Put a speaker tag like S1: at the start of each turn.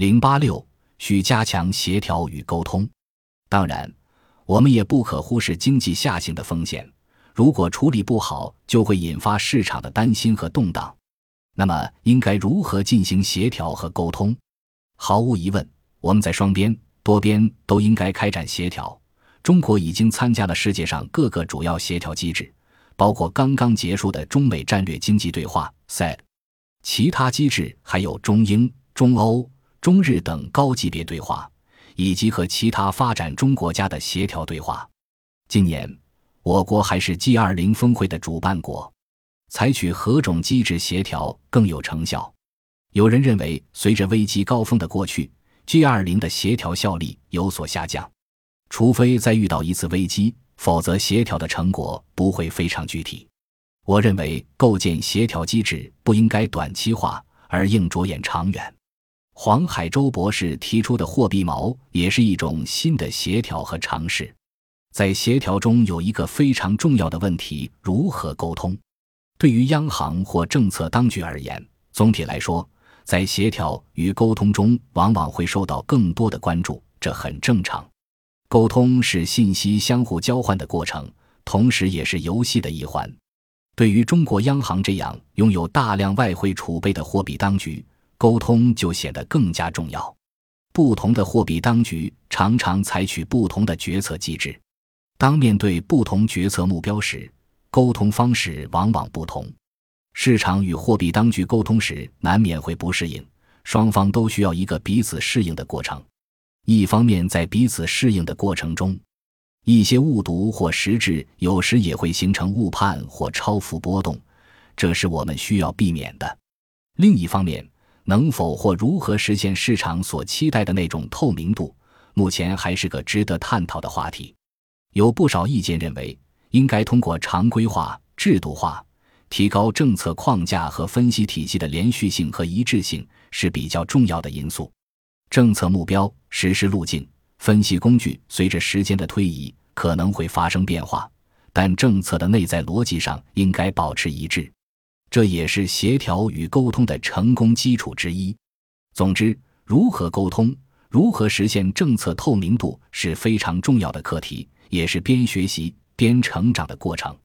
S1: 零八六需加强协调与沟通。当然，我们也不可忽视经济下行的风险。如果处理不好，就会引发市场的担心和动荡。那么，应该如何进行协调和沟通？毫无疑问，我们在双边、多边都应该开展协调。中国已经参加了世界上各个主要协调机制，包括刚刚结束的中美战略经济对话 （SAD）。其他机制还有中英、中欧、中日等高级别对话，以及和其他发展中国家的协调对话。今年，我国还是 G20 峰会的主办国，采取何种机制协调更有成效？有人认为，随着危机高峰的过去，G20 的协调效力有所下降。除非再遇到一次危机，否则协调的成果不会非常具体。我认为，构建协调机制不应该短期化，而应着眼长远。黄海洲博士提出的货币锚也是一种新的协调和尝试。在协调中有一个非常重要的问题：如何沟通？对于央行或政策当局而言，总体来说，在协调与沟通中，往往会受到更多的关注，这很正常。沟通是信息相互交换的过程，同时也是游戏的一环。对于中国央行这样拥有大量外汇储备的货币当局，沟通就显得更加重要。不同的货币当局常常采取不同的决策机制，当面对不同决策目标时，沟通方式往往不同。市场与货币当局沟通时，难免会不适应，双方都需要一个彼此适应的过程。一方面，在彼此适应的过程中，一些误读或实质有时也会形成误判或超幅波动，这是我们需要避免的。另一方面，能否或如何实现市场所期待的那种透明度，目前还是个值得探讨的话题。有不少意见认为，应该通过常规化、制度化，提高政策框架和分析体系的连续性和一致性，是比较重要的因素。政策目标、实施路径、分析工具，随着时间的推移可能会发生变化，但政策的内在逻辑上应该保持一致，这也是协调与沟通的成功基础之一。总之，如何沟通、如何实现政策透明度是非常重要的课题，也是边学习边成长的过程。